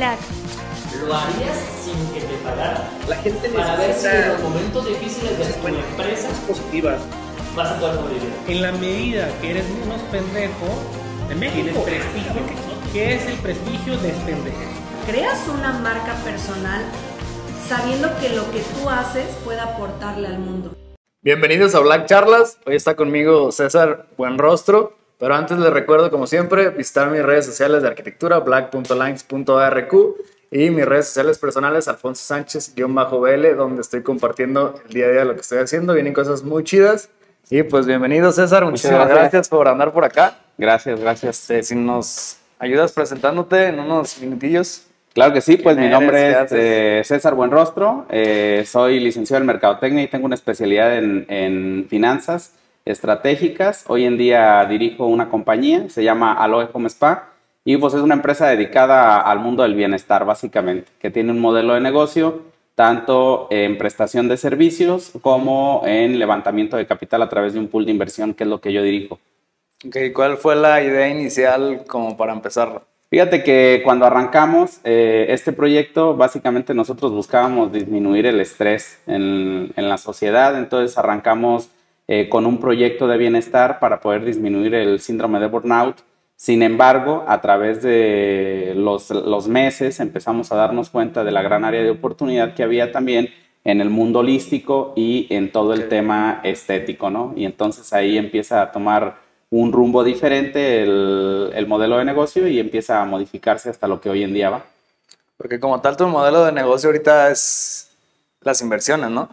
¿Lo harías sin que te pagaran? La gente Para ver si en necesita los momentos difíciles de tu empresa positivas. vas a poder sobrevivir. En la medida que eres menos pendejo, tienes prestigio. ¿Qué es el prestigio de este pendejo? creas una marca personal sabiendo que lo que tú haces puede aportarle al mundo. Bienvenidos a Black Charlas. Hoy está conmigo César Buenrostro. Pero antes les recuerdo, como siempre, visitar mis redes sociales de arquitectura, black.lines.arq y mis redes sociales personales, Alfonso Sánchez-BL, donde estoy compartiendo el día a día lo que estoy haciendo. Vienen cosas muy chidas. Y pues bienvenido, César. Muchísimas gracias. gracias. por andar por acá. Gracias, gracias. Este, si nos ayudas presentándote en unos minutillos. Claro que sí, pues mi ¿Quién nombre es eh, César Buenrostro, eh, soy licenciado en Mercadotecnia y tengo una especialidad en, en finanzas estratégicas. Hoy en día dirijo una compañía, se llama Aloe Home Spa y pues es una empresa dedicada al mundo del bienestar básicamente, que tiene un modelo de negocio tanto en prestación de servicios como en levantamiento de capital a través de un pool de inversión, que es lo que yo dirijo. Okay, ¿Cuál fue la idea inicial como para empezar? Fíjate que cuando arrancamos eh, este proyecto, básicamente nosotros buscábamos disminuir el estrés en, en la sociedad, entonces arrancamos eh, con un proyecto de bienestar para poder disminuir el síndrome de burnout. Sin embargo, a través de los, los meses empezamos a darnos cuenta de la gran área de oportunidad que había también en el mundo holístico y en todo el tema estético, ¿no? Y entonces ahí empieza a tomar un rumbo diferente el, el modelo de negocio y empieza a modificarse hasta lo que hoy en día va. Porque como tal tu modelo de negocio ahorita es las inversiones, ¿no?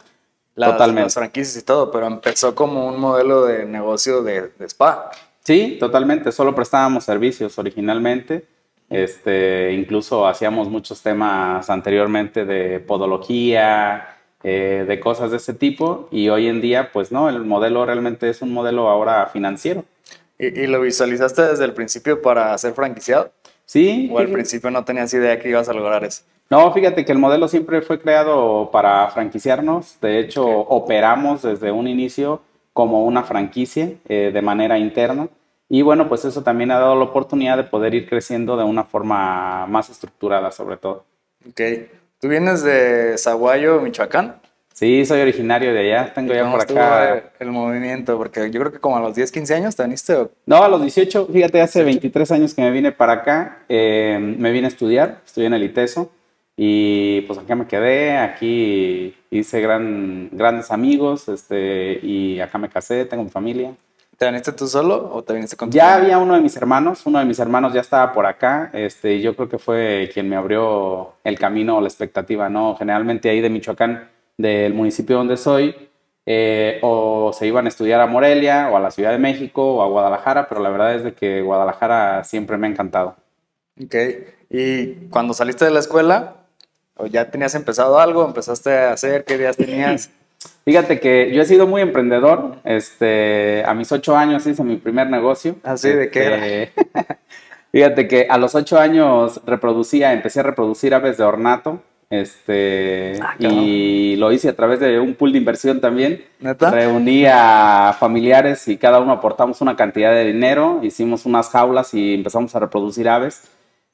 Las, Totalmente. las franquicias y todo, pero empezó como un modelo de negocio de, de spa. Sí, totalmente. Solo prestábamos servicios originalmente. Este, incluso hacíamos muchos temas anteriormente de podología, eh, de cosas de ese tipo. Y hoy en día, pues no, el modelo realmente es un modelo ahora financiero. ¿Y, y lo visualizaste desde el principio para ser franquiciado? Sí. ¿O al principio no tenías idea que ibas a lograr eso? No, fíjate que el modelo siempre fue creado para franquiciarnos. De hecho, operamos desde un inicio como una franquicia eh, de manera interna. Y bueno, pues eso también ha dado la oportunidad de poder ir creciendo de una forma más estructurada, sobre todo. Ok. ¿Tú vienes de Zaguayo, Michoacán? Sí, soy originario de allá. Tengo ya ¿Cómo por acá. el- movimiento? Porque yo creo que como a los 10, 15 años te viniste. ¿o? No, a los 18, fíjate, hace 23 años que me vine para acá, eh, me vine a estudiar, estudié en el ITESO y pues acá me quedé, aquí hice gran, grandes amigos este, y acá me casé, tengo mi familia. ¿Te viniste tú solo o te viniste con tu Ya familia? había uno de mis hermanos, uno de mis hermanos ya estaba por acá, este, y yo creo que fue quien me abrió el camino o la expectativa, ¿no? Generalmente ahí de Michoacán, del municipio donde soy, eh, o se iban a estudiar a Morelia, o a la Ciudad de México, o a Guadalajara, pero la verdad es de que Guadalajara siempre me ha encantado. Ok. ¿Y cuando saliste de la escuela, o ya tenías empezado algo, empezaste a hacer, qué ideas tenías? Fíjate que yo he sido muy emprendedor, este, a mis ocho años hice mi primer negocio. ¿Ah, sí? ¿De qué era? Este, Fíjate que a los ocho años reproducía, empecé a reproducir aves de ornato, este, Ah, y lo hice a través de un pool de inversión también. ¿Neta? Reuní a familiares y cada uno aportamos una cantidad de dinero, hicimos unas jaulas y empezamos a reproducir aves.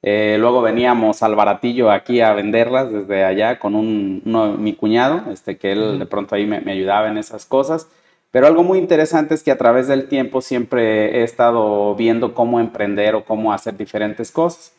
Eh, luego veníamos al baratillo aquí a venderlas desde allá con un, uno- mi cuñado, este, que él de pronto ahí me, me ayudaba en esas cosas. Pero algo muy interesante es que a través del tiempo siempre he estado viendo cómo emprender o cómo hacer diferentes cosas.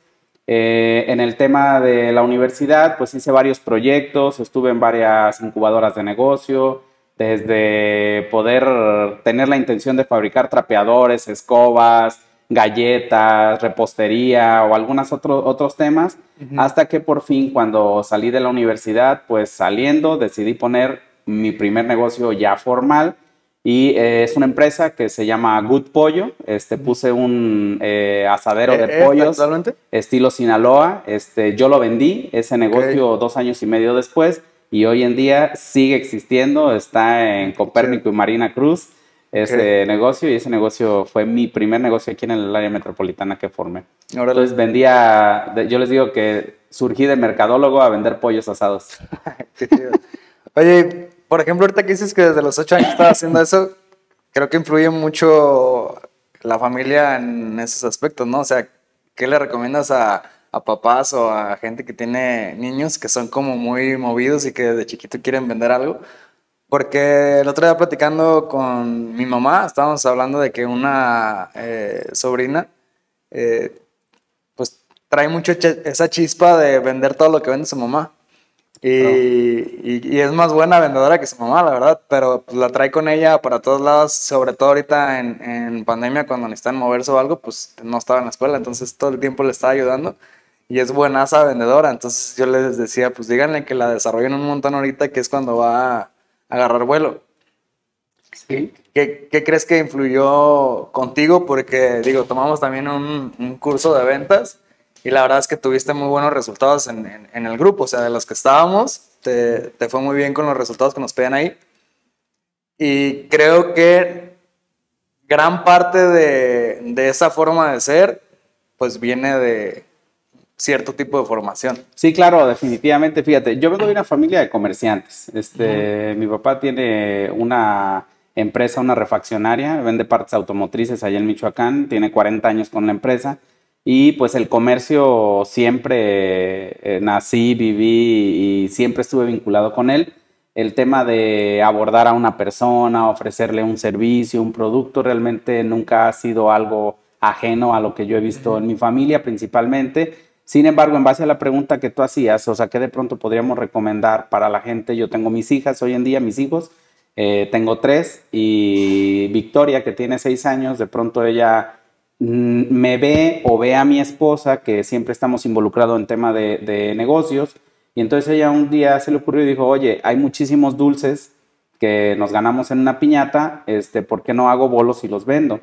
Eh, en el tema de la universidad, pues hice varios proyectos, estuve en varias incubadoras de negocio, desde poder tener la intención de fabricar trapeadores, escobas, galletas, repostería o algunos otros temas, hasta que por fin cuando salí de la universidad, pues saliendo decidí poner mi primer negocio ya formal. Y eh, es una empresa que se llama Good Pollo. Este, puse un eh, asadero ¿Eh, de eh, pollos actualmente? estilo Sinaloa. Este, yo lo vendí, ese negocio dos años y medio después, y hoy en día sigue existiendo, está en Copérnico y Marina Cruz, ese negocio, y ese negocio fue mi primer negocio aquí en el área metropolitana que formé. Órale. Entonces vendía, yo les digo que surgí de mercadólogo a vender pollos asados. Oye, por ejemplo, ahorita que dices que desde los ocho años estás haciendo eso, creo que influye mucho la familia en esos aspectos, ¿no? O sea, ¿qué le recomiendas a, a papás o a gente que tiene niños que son como muy movidos y que desde chiquito quieren vender algo. Porque el otro día platicando con mi mamá, estábamos hablando de que una eh, sobrina, eh, pues trae mucho ch- esa chispa de vender todo lo que vende su mamá. Y, y- y es más buena vendedora que su mamá, la verdad, pero pues, la trae con ella para todos lados, sobre todo ahorita en, en pandemia, cuando necesitan moverse o algo, pues no estaba en la escuela, entonces todo el tiempo le estaba ayudando y es buenaza vendedora, entonces yo les decía, pues díganle que la desarrollen un montón ahorita, que es cuando va agarrar vuelo. Sí. ¿Qué, qué crees que influyó contigo? Porque, digo, tomamos también un, un curso de ventas y la verdad es que tuviste muy buenos resultados en, en- en el grupo. O sea, de los que estábamos, te, te fue muy bien con los resultados que nos pedían ahí. Y creo que gran parte de, de esa forma de ser, pues viene de cierto tipo de formación. Sí, claro, definitivamente. Fíjate, yo vengo de una familia de comerciantes. Este, mi papá tiene una empresa, una refaccionaria, vende partes automotrices allá en Michoacán, tiene 40 años con la empresa y pues el comercio siempre eh, nací, viví y siempre estuve vinculado con él. El tema de abordar a una persona, ofrecerle un servicio, un producto, realmente nunca ha sido algo ajeno a lo que yo he visto en mi familia principalmente. Sin embargo, en base a la pregunta que tú hacías, o sea, ¿qué de pronto podríamos recomendar para la gente? Yo tengo mis hijas hoy en día, mis hijos, eh, tengo tres y Victoria, que tiene seis años, de pronto ella mm, me ve o ve a mi esposa, que siempre estamos involucrados en tema de, de negocios, y entonces ella un día se le ocurrió y dijo, oye, hay muchísimos dulces que nos ganamos en una piñata, este, ¿por qué no hago bolos y los vendo?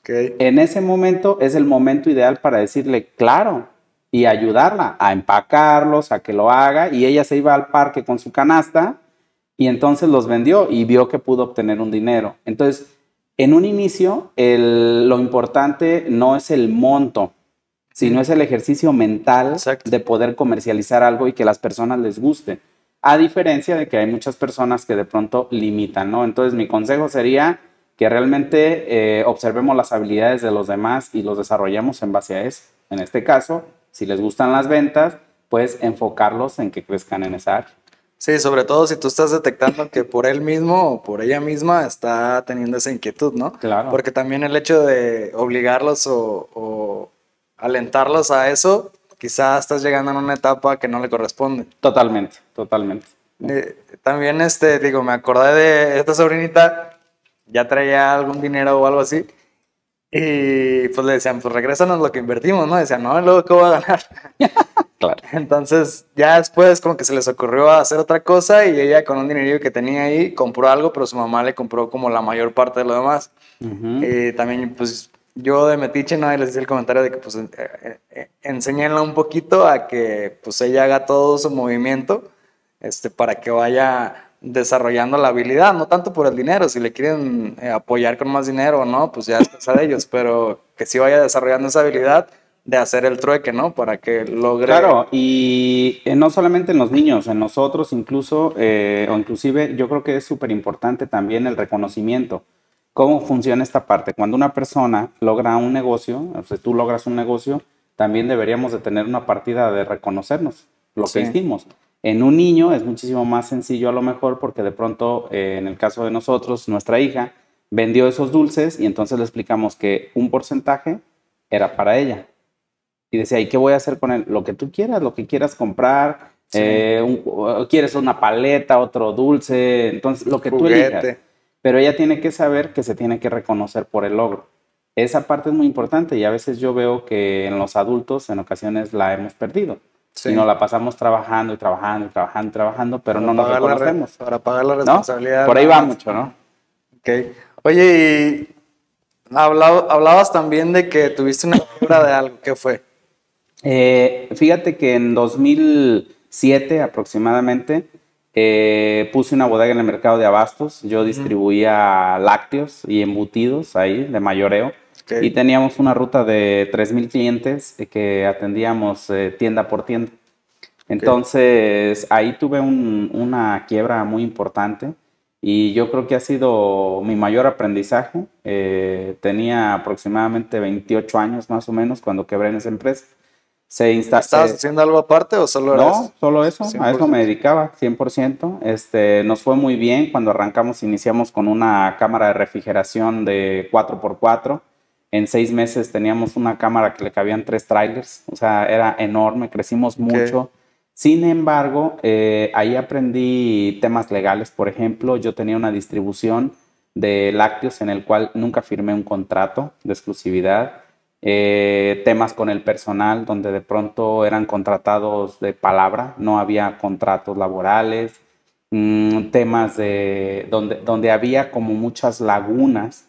Okay. En ese momento es el momento ideal para decirle, claro, y ayudarla a empacarlos, a que lo haga. Y ella se iba al parque con su canasta y entonces los vendió y vio que pudo obtener un dinero. Entonces, en un inicio, el- lo importante no es el monto, sino es el ejercicio mental Exacto. de poder comercializar algo y que las personas les guste. A diferencia de que hay muchas personas que de pronto limitan, ¿no? Entonces, mi consejo sería que realmente eh, observemos las habilidades de los demás y los desarrollemos en base a eso. En este caso, si les gustan las ventas, pues enfocarlos en que crezcan en esa área. Sí, sobre todo si tú estás detectando que por él mismo o por ella misma está teniendo esa inquietud, ¿no? Claro. Porque también el hecho de obligarlos o, o alentarlos a eso, quizás estás llegando en una etapa que no le corresponde. Totalmente, totalmente. Eh, también, este, digo, me acordé de esta sobrinita, ya traía algún dinero o algo así, y pues le decían, pues regrésanos lo que invertimos, ¿no? Decían, no, luego, ¿qué voy a ganar? Claro. Entonces, ya después como que se les ocurrió hacer otra cosa y ella con un dinerillo que tenía ahí compró algo, pero su mamá le compró como la mayor parte de lo demás. Ujú. Y también, pues, yo de metiche, ¿no? Y les hice el comentario de que, pues, eh, eh, eh, enséñenla un poquito a que, pues, ella haga todo su movimiento, este, para que vaya desarrollando la habilidad, no tanto por el dinero, si le quieren eh, apoyar con más dinero o no, pues ya es cosa de ellos, pero que sí vaya desarrollando esa habilidad de hacer el trueque, ¿no? Para que logre... Claro, y eh, no solamente en los niños, en nosotros incluso, eh, o inclusive yo creo que es súper importante también el reconocimiento. ¿Cómo funciona esta parte? Cuando una persona logra un negocio, o sea, tú logras un negocio, también deberíamos de tener una partida de reconocernos lo que hicimos. En un niño es muchísimo más sencillo a lo mejor porque de pronto, eh, en el caso de nosotros, nuestra hija vendió esos dulces y entonces le explicamos que un porcentaje era para ella. Y decía, ¿y qué voy a hacer con él? Lo que tú quieras, lo que quieras comprar. Sí. eh, un- quieres una paleta, otro dulce, entonces lo que tú Juguete. elijas. Pero ella tiene que saber que se tiene que reconocer por el logro. Esa parte es muy importante y a veces yo veo que en los adultos en ocasiones la hemos perdido. Sí. Y nos la pasamos trabajando y trabajando y trabajando y trabajando, pero Para no nos reconocemos. Para pagar la ¿no? responsabilidad. Por ahí va mucho, ¿no? Ok. Oye, y hablaba- hablabas también de que tuviste una quiebra de algo. ¿Qué fue? Eh, fíjate que en 2007 aproximadamente eh, puse una bodega en el mercado de abastos. Yo distribuía lácteos y embutidos ahí de mayoreo. Ok. Y teníamos una ruta de 3.000 clientes eh, que atendíamos eh, tienda por tienda. Entonces ahí tuve un- una quiebra muy importante y yo creo que ha sido mi mayor aprendizaje. Eh, tenía aproximadamente 28 años más o menos cuando quebré en esa empresa. Se insta- ¿Estabas se- haciendo algo aparte o solo no, solo eso, a 100%. eso me dedicaba, 100%. Este, nos fue muy bien cuando arrancamos, iniciamos con una cámara de refrigeración de 4x4. En seis meses teníamos una cámara que le cabían tres trailers, o sea, era enorme, crecimos mucho. Sin embargo, eh, ahí aprendí temas legales, por ejemplo, yo tenía una distribución de lácteos en el cual nunca firmé un contrato de exclusividad eh, temas con el personal donde de pronto eran contratados de palabra, no había contratos laborales, mm, temas de donde, donde había como muchas lagunas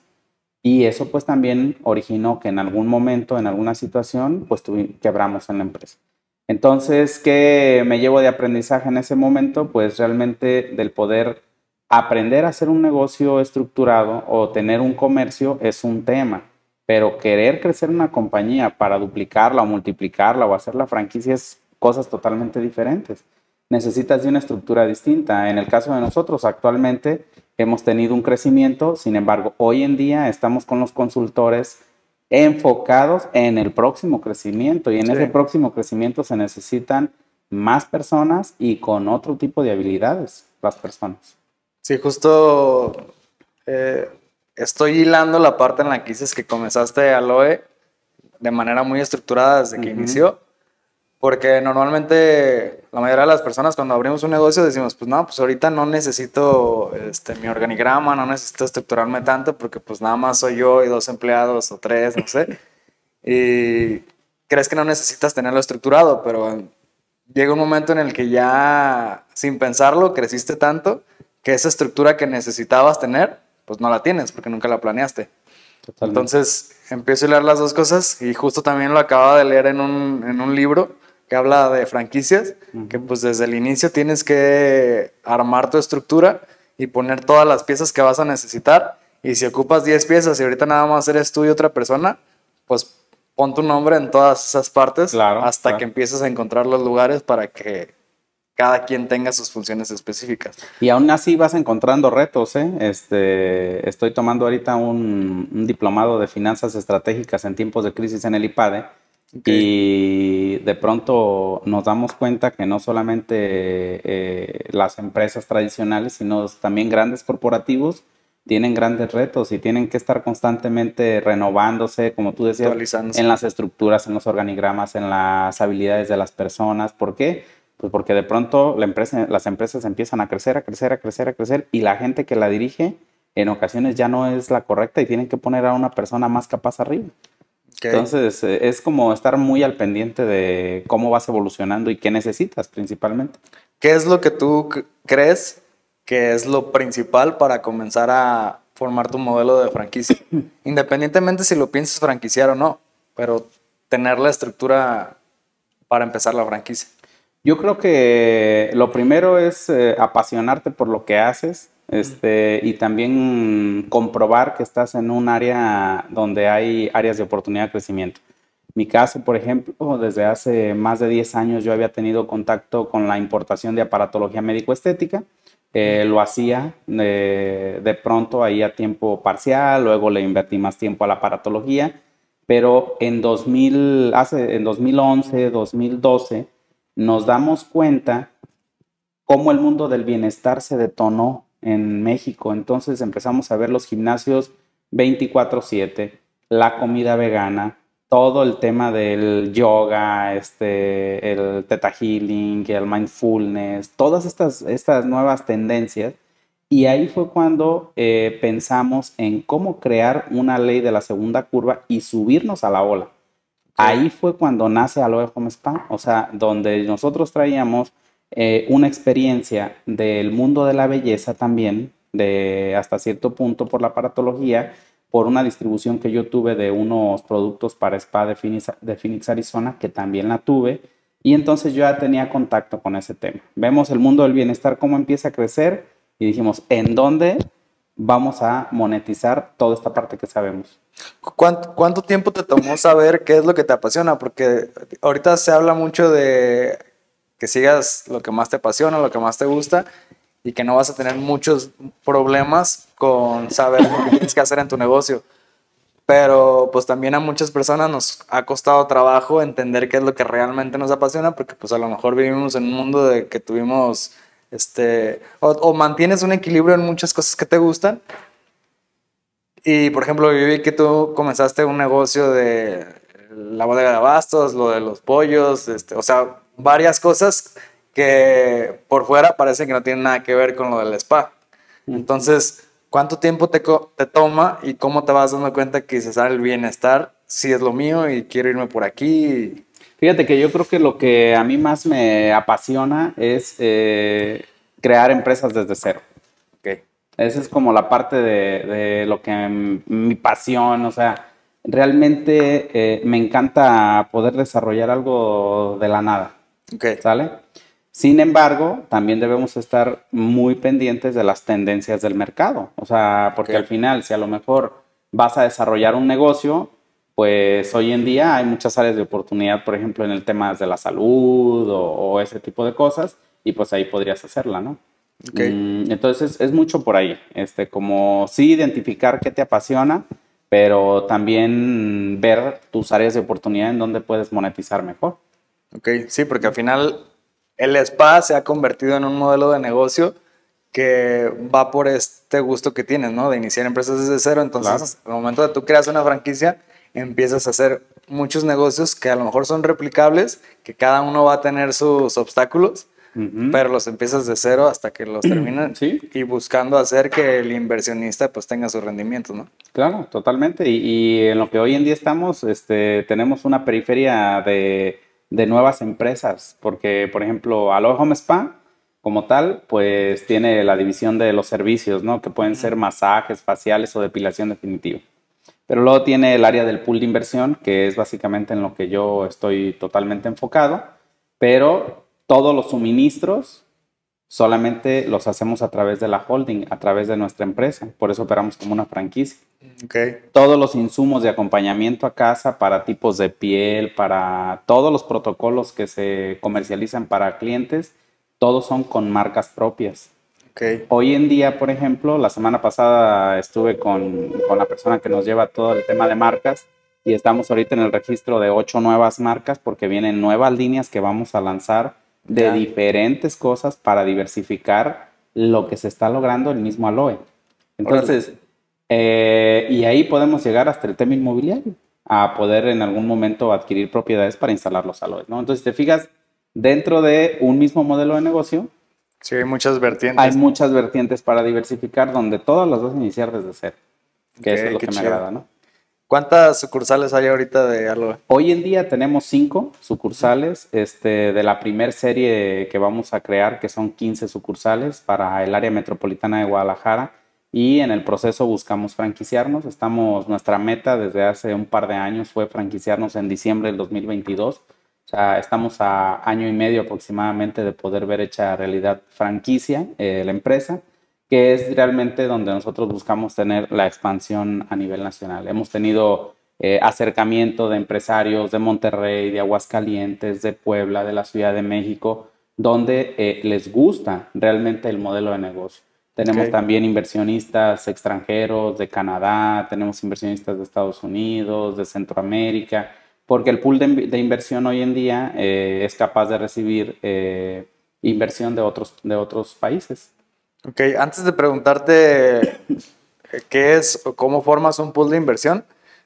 y eso pues también originó que en algún momento, en alguna situación, pues quebramos en la empresa. Entonces, ¿qué me llevo de aprendizaje en ese momento? Pues realmente del poder aprender a hacer un negocio estructurado o tener un comercio es un tema, pero querer crecer una compañía para duplicarla o multiplicarla o hacer la franquicia es cosas totalmente diferentes. Necesitas de una estructura distinta. En el caso de nosotros, actualmente hemos tenido un crecimiento, sin embargo, hoy en día estamos con los consultores enfocados en el próximo crecimiento y en Sí. ese próximo crecimiento se necesitan más personas y con otro tipo de habilidades las personas. Sí, justo eh, estoy hilando la parte en la que dices que comenzaste Aloe de manera muy estructurada desde que Ujú. inició. Porque normalmente la mayoría de las personas cuando abrimos un negocio decimos, pues no, pues ahorita no necesito este, mi organigrama, no necesito estructurarme tanto porque pues nada más soy yo y dos empleados o tres, no sé. Y crees que no necesitas tenerlo estructurado, pero llega un momento en el que ya sin pensarlo creciste tanto que esa estructura que necesitabas tener, pues no la tienes porque nunca la planeaste. Totalmente. Entonces empiezo a leer las dos cosas y justo también lo acababa de leer en un, en un libro que habla de franquicias, que pues desde el inicio tienes que armar tu estructura y poner todas las piezas que vas a necesitar. Y si ocupas 10 piezas y ahorita nada más eres tú y otra persona, pues pon tu nombre en todas esas partes Claro, hasta claro. que empieces a encontrar los lugares para que cada quien tenga sus funciones específicas. Y aún así vas encontrando retos, ¿eh? Este, estoy tomando ahorita un, un diplomado de finanzas estratégicas en tiempos de crisis en el IPADE y de pronto nos damos cuenta que no solamente eh, las empresas tradicionales, sino también grandes corporativos tienen grandes retos y tienen que estar constantemente renovándose, como tú decías, en las estructuras, en los organigramas, en las habilidades de las personas. ¿Por qué? Pues porque de pronto la empresa, las empresas empiezan a crecer, a crecer, a crecer, a crecer y la gente que la dirige en ocasiones ya no es la correcta y tienen que poner a una persona más capaz arriba. Entonces eh, es como estar muy al pendiente de cómo vas evolucionando y qué necesitas principalmente. ¿Qué es lo que tú crees que es lo principal para comenzar a formar tu modelo de franquicia? Independientemente si lo piensas franquiciar o no, pero tener la estructura para empezar la franquicia. Yo creo que lo primero es eh, apasionarte por lo que haces este, y también comprobar que estás en un área donde hay áreas de oportunidad de crecimiento. Mi caso, por ejemplo, desde hace más de 10 años yo había tenido contacto con la importación de aparatología médico-estética. Eh, lo hacía eh, de pronto ahí a tiempo parcial, luego le invertí más tiempo a la aparatología, pero en, 2000, hace, en 2011, 2012 nos damos cuenta cómo el mundo del bienestar se detonó en México. Entonces empezamos a ver los gimnasios 24/7, la comida vegana, todo el tema del yoga, este, el theta healing, el mindfulness, todas estas, estas nuevas tendencias. Y ahí fue cuando eh, pensamos en cómo crear una ley de la segunda curva y subirnos a la ola. Ahí fue cuando nace Aloe Home Spa, o sea, donde nosotros traíamos eh, una experiencia del mundo de la belleza también, de hasta cierto punto por la aparatología, por una distribución que yo tuve de unos productos para spa de Phoenix, de Phoenix, Arizona, que también la tuve, y entonces yo ya tenía contacto con ese tema. Vemos el mundo del bienestar cómo empieza a crecer y dijimos, ¿en dónde vamos a monetizar toda esta parte que sabemos? ¿Cuánto, ¿Cuánto tiempo te tomó saber qué es lo que te apasiona? Porque ahorita se habla mucho de que sigas lo que más te apasiona, lo que más te gusta y que no vas a tener muchos problemas con saber lo que tienes hacer en tu negocio. pero pues también a muchas personas nos ha costado trabajo entender qué es lo que realmente nos apasiona, porque pues a lo mejor vivimos en un mundo de que tuvimos, este, o, o mantienes un equilibrio en muchas cosas que te gustan. Y por ejemplo, yo vi que tú comenzaste un negocio de la bodega de abastos, lo de los pollos, este, o sea, varias cosas que por fuera parece que no tienen nada que ver con lo del spa. Entonces, ¿cuánto tiempo te, te toma y cómo te vas dando cuenta que dices, ah, el bienestar sí es lo mío y quiero irme por aquí? Fíjate que yo creo que lo que a mí más me apasiona es eh, crear empresas desde cero. Ok. Esa es como la parte de, de lo que mi pasión, o sea, realmente eh, me encanta poder desarrollar algo de la nada, Ok. ¿sale? Sin embargo, también debemos estar muy pendientes de las tendencias del mercado, o sea, porque al final, si a lo mejor vas a desarrollar un negocio, pues hoy en día hay muchas áreas de oportunidad, por ejemplo, en el tema de la salud o, o ese tipo de cosas, y pues ahí podrías hacerla, ¿no? Ok. Mm, entonces es mucho por ahí, este, como sí identificar qué te apasiona, pero también ver tus áreas de oportunidad en donde puedes monetizar mejor. Ok, sí, porque al final el spa se ha convertido en un modelo de negocio que va por este gusto que tienes, ¿no? De iniciar empresas desde cero. Entonces, al momento de tú creas una franquicia, empiezas a hacer muchos negocios que a lo mejor son replicables, que cada uno va a tener sus obstáculos, Ujú. pero los empiezas de cero hasta que los terminan Sí. y buscando hacer que el inversionista pues tenga sus rendimientos, ¿no? Claro, totalmente. Y, y en lo que hoy en día estamos, este, tenemos una periferia de, de nuevas empresas, porque, por ejemplo, Aloha Home Spa, como tal, pues tiene la división de los servicios, ¿no? Que pueden ser masajes faciales o depilación definitiva. Pero luego tiene el área del pool de inversión, que es básicamente en lo que yo estoy totalmente enfocado, pero todos los suministros solamente los hacemos a través de la holding, a través de nuestra empresa. Por eso operamos como una franquicia. Ok, Todos los insumos de acompañamiento a casa para tipos de piel, para todos los protocolos que se comercializan para clientes, todos son con marcas propias. ok, Hoy en día, por ejemplo, la semana pasada estuve con, con la persona que nos lleva todo el tema de marcas y estamos ahorita en el registro de ocho nuevas marcas porque vienen nuevas líneas que vamos a lanzar de diferentes cosas para diversificar lo que se está logrando el mismo Aloe. Entonces, eh, y ahí podemos llegar hasta el tema inmobiliario, a poder en algún momento adquirir propiedades para instalar los aloes, ¿no? Entonces, te fijas, dentro de un mismo modelo de negocio, sí, hay muchas vertientes. hay muchas vertientes para diversificar donde todas las vas a iniciar desde cero. Que eso es lo que me agrada, ¿no? ¿Cuántas sucursales hay ahorita de Aloe? Hoy en día tenemos cinco sucursales este, de la primer serie que vamos a crear, que son 15 sucursales para el área metropolitana de Guadalajara. Y en el proceso buscamos franquiciarnos. Estamos, nuestra meta desde hace un par de años fue franquiciarnos en diciembre del 2022. O sea, estamos a año y medio aproximadamente de poder ver hecha realidad franquicia eh, la empresa, que es realmente donde nosotros buscamos tener la expansión a nivel nacional. Hemos tenido eh, acercamiento de empresarios de Monterrey, de Aguascalientes, de Puebla, de la Ciudad de México, donde eh, les gusta realmente el modelo de negocio. Tenemos también inversionistas extranjeros de Canadá, tenemos inversionistas de Estados Unidos, de Centroamérica, porque el pool de, inv- de inversión hoy en día eh, es capaz de recibir inversión de otros, de otros países. Ok, antes de preguntarte eh, qué es o cómo formas un pool de inversión,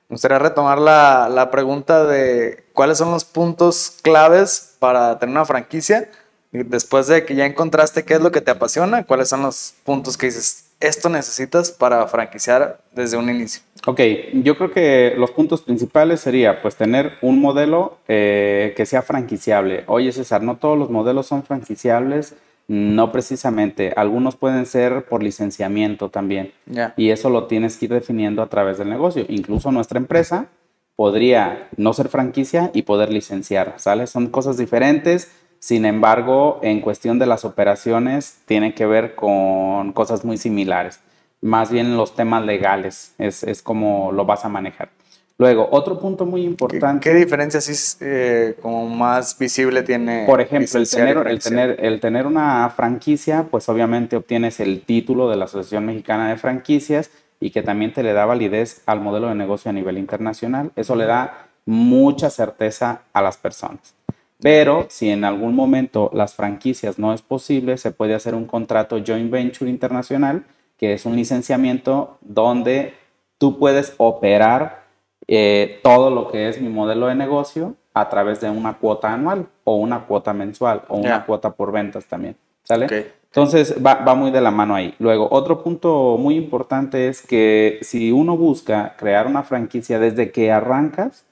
me gustaría retomar la, la pregunta de cuáles son los puntos claves para tener una franquicia. Después de que ya encontraste qué es lo que te apasiona, cuáles son los puntos que dices, esto necesitas para franquiciar desde un inicio. Ok, yo creo que los puntos principales sería pues tener un modelo eh, que sea franquiciable. Oye César, no todos los modelos son franquiciables, no precisamente, algunos pueden ser por licenciamiento también. Y eso lo tienes que ir definiendo a través del negocio. Incluso nuestra empresa podría no ser franquicia y poder licenciar, ¿sale? Son cosas diferentes. Sin embargo, en cuestión de las operaciones, tienen que ver con cosas muy similares. Más bien los temas legales es, es como lo vas a manejar. Luego, otro punto muy ¿Qué, importante. qué diferencia sí eh, como más visible tiene? Por ejemplo, el tener, el, tener, el tener una franquicia, pues obviamente obtienes el título de la Asociación Mexicana de Franquicias y que también te le da validez al modelo de negocio a nivel internacional. Eso le da mucha certeza a las personas. Pero si en algún momento las franquicias no es posible, se puede hacer un contrato joint venture internacional, que es un licenciamiento donde tú puedes operar eh, todo lo que es mi modelo de negocio a través de una cuota anual o una cuota mensual o una cuota por ventas también. ¿Sale? Entonces va, va muy de la mano ahí. Luego, otro punto muy importante es que si uno busca crear una franquicia desde que arrancas,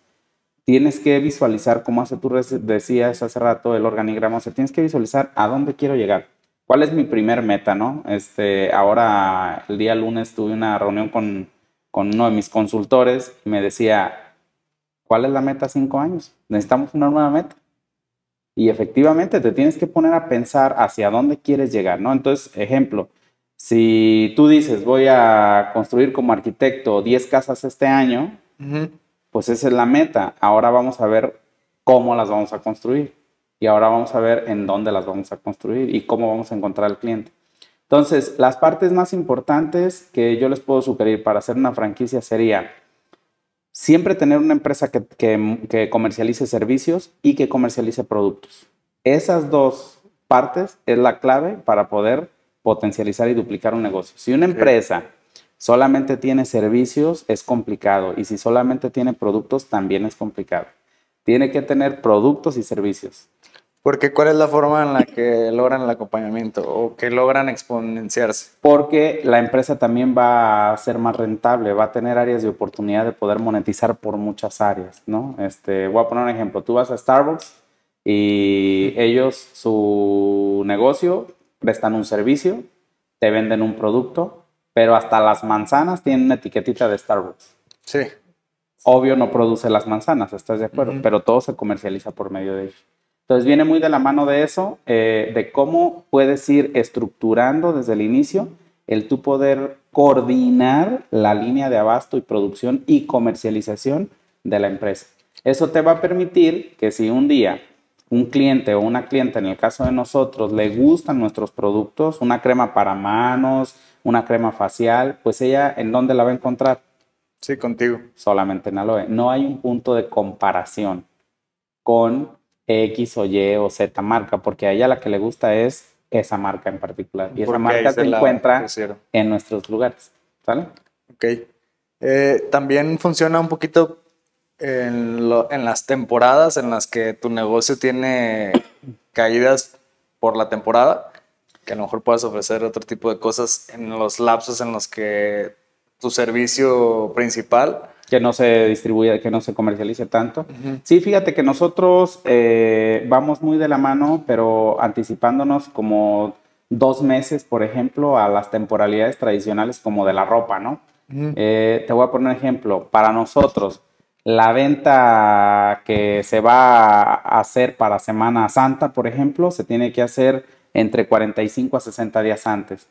tienes que visualizar, como hace tú decías hace rato, el organigrama, o sea, tienes que visualizar a dónde quiero llegar. ¿Cuál es mi primer meta, no? Este, ahora, el día lunes tuve una reunión con, con uno de mis consultores y me decía, ¿cuál es la meta cinco años? Necesitamos una nueva meta. Y efectivamente te tienes que poner a pensar hacia dónde quieres llegar, ¿no? Entonces, ejemplo, si tú dices, voy a construir como arquitecto 10 casas este año, pues esa es la meta. Ahora vamos a ver cómo las vamos a construir. Y ahora vamos a ver en dónde las vamos a construir y cómo vamos a encontrar al cliente. Entonces, las partes más importantes que yo les puedo sugerir para hacer una franquicia sería siempre tener una empresa que, que- que comercialice servicios y que comercialice productos. Esas dos partes es la clave para poder potencializar y duplicar un negocio. Si una empresa solamente tiene servicios, es complicado. Y si solamente tiene productos, también es complicado. Tiene que tener productos y servicios. Porque ¿cuál es la forma en la que logran el acompañamiento o que logran exponenciarse? porque la empresa también va a ser más rentable, va a tener áreas de oportunidad de poder monetizar por muchas áreas, ¿no? Este, voy a poner un ejemplo, tú vas a Starbucks y ellos, su negocio, prestan un servicio, te venden un producto, pero hasta las manzanas tienen una etiquetita de Starbucks. Sí. Obvio no produce las manzanas, ¿estás de acuerdo? Pero todo se comercializa por medio de ellos. Entonces viene muy de la mano de eso, eh, de cómo puedes ir estructurando desde el inicio el tú poder coordinar la línea de abasto y producción y comercialización de la empresa. Eso te va a permitir que si un día un cliente o una cliente, en el caso de nosotros, le gustan nuestros productos, una crema para manos, una crema facial, pues ella en dónde la va a encontrar? Sí, contigo. solamente en aloe. No hay un punto de comparación con X o Y o Z marca, porque a ella la que le gusta es esa marca en particular. Y esa marca se encuentra pusieron. en nuestros lugares. ¿Sale? Ok. Eh, también funciona un poquito en, lo- en las temporadas en las que tu negocio tiene caídas por la temporada, que a lo mejor puedas ofrecer otro tipo de cosas en los lapsos en los que tu servicio principal. Que no se distribuya, que no se comercialice tanto. Sí, fíjate que nosotros eh, vamos muy de la mano, pero anticipándonos como dos meses, por ejemplo, a las temporalidades tradicionales como de la ropa, ¿no? Eh, te voy a poner un ejemplo. Para nosotros, la venta que se va a hacer para Semana Santa, por ejemplo, se tiene que hacer entre 45 a 60 días antes.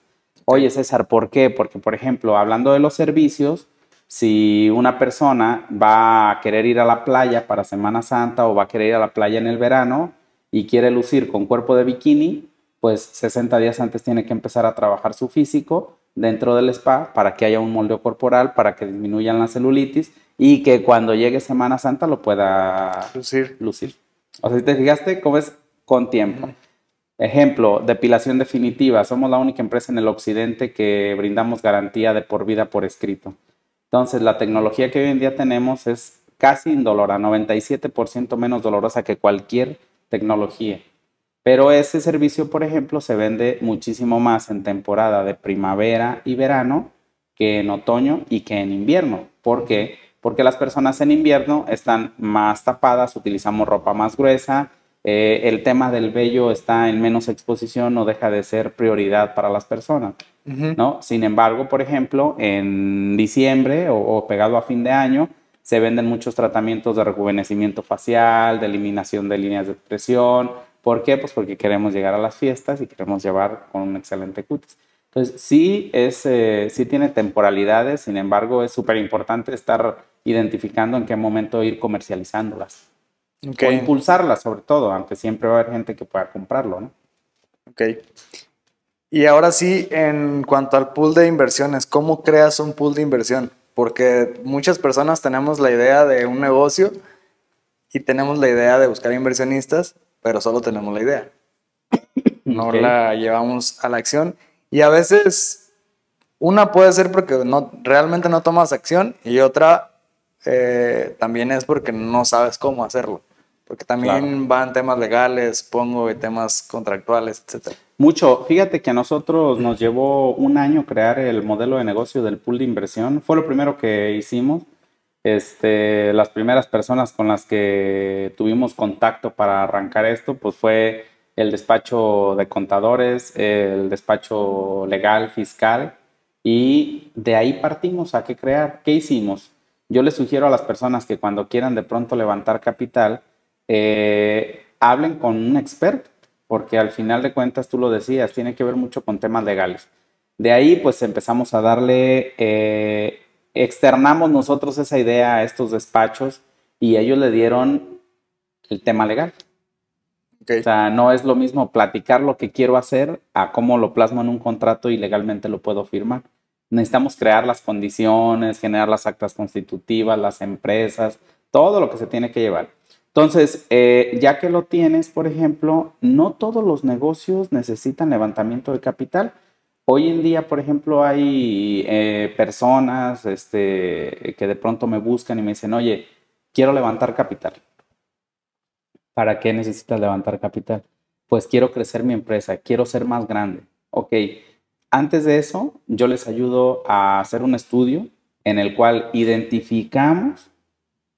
Oye, César, ¿por qué? Porque, por ejemplo, hablando de los servicios, si una persona va a querer ir a la playa para Semana Santa o va a querer ir a la playa en el verano y quiere lucir con cuerpo de bikini, pues 60 días antes tiene que empezar a trabajar su físico dentro del spa para que haya un moldeo corporal, para que disminuyan la celulitis y que cuando llegue Semana Santa lo pueda Lucir. lucir. O sea, si te fijaste cómo es con tiempo. Ejemplo, depilación definitiva. Somos la única empresa en el occidente que brindamos garantía de por vida por escrito. Entonces, la tecnología que hoy en día tenemos es casi indolora, 97% menos dolorosa que cualquier tecnología. Pero ese servicio, por ejemplo, se vende muchísimo más en temporada de primavera y verano que en otoño y que en invierno. ¿Por qué? Porque las personas en invierno están más tapadas, utilizamos ropa más gruesa, eh, el tema del vello está en menos exposición, no deja de ser prioridad para las personas. ¿No? Sin embargo, por ejemplo, en diciembre o, o pegado a fin de año, se venden muchos tratamientos de rejuvenecimiento facial, de eliminación de líneas de expresión. ¿Por qué? Pues porque queremos llegar a las fiestas y queremos llevar con un excelente cutis. Entonces, sí, es, eh, sí tiene temporalidades, sin embargo, es súper importante estar identificando en qué momento ir comercializándolas. Ok. O impulsarlas, sobre todo, aunque siempre va a haber gente que pueda comprarlo, ¿no? Ok. Y ahora sí, en cuanto al pool de inversiones, ¿cómo creas un pool de inversión? Porque muchas personas tenemos la idea de un negocio y tenemos la idea de buscar inversionistas, pero solo tenemos la idea. No la llevamos a la acción. Y a veces una puede ser porque no, realmente no tomas acción y otra eh, también es porque no sabes cómo hacerlo. Porque también Claro. van temas legales, pongo, y temas contractuales, etc. Mucho. Fíjate que a nosotros nos llevó un año crear el modelo de negocio del pool de inversión. Fue lo primero que hicimos. Este, las primeras personas con las que tuvimos contacto para arrancar esto, pues fue el despacho de contadores, el despacho legal, fiscal, y de ahí partimos a qué crear. ¿Qué hicimos? Yo les sugiero a las personas que cuando quieran de pronto levantar capital, eh, hablen con un experto, porque al final de cuentas, tú lo decías, tiene que ver mucho con temas legales. De ahí, pues empezamos a darle, eh, externamos nosotros esa idea a estos despachos y ellos le dieron el tema legal. O sea, no es lo mismo platicar lo que quiero hacer a cómo lo plasmo en un contrato y legalmente lo puedo firmar. Necesitamos crear las condiciones, generar las actas constitutivas, las empresas, todo lo que se tiene que llevar. Entonces, eh, ya que lo tienes, por ejemplo, no todos los negocios necesitan levantamiento de capital. Hoy en día, por ejemplo, hay eh, personas este, que de pronto me buscan y me dicen, oye, quiero levantar capital. ¿Para qué necesitas levantar capital? Pues quiero crecer mi empresa, quiero ser más grande. Ok, antes de eso, yo les ayudo a hacer un estudio en el cual identificamos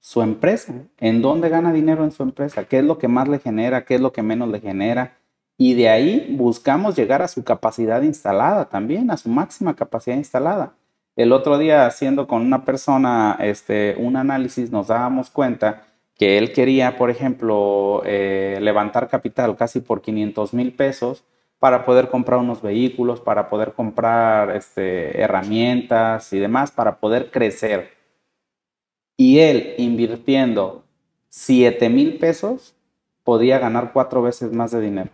su empresa, en dónde gana dinero en su empresa, qué es lo que más le genera, qué es lo que menos le genera. Y de ahí buscamos llegar a su capacidad instalada también, a su máxima capacidad instalada. El otro día haciendo con una persona este, un análisis nos dábamos cuenta que él quería, por ejemplo, eh, levantar capital casi por 500 mil pesos para poder comprar unos vehículos, para poder comprar este, herramientas y demás, para poder crecer. Y él invirtiendo 7 mil pesos podía ganar cuatro veces más de dinero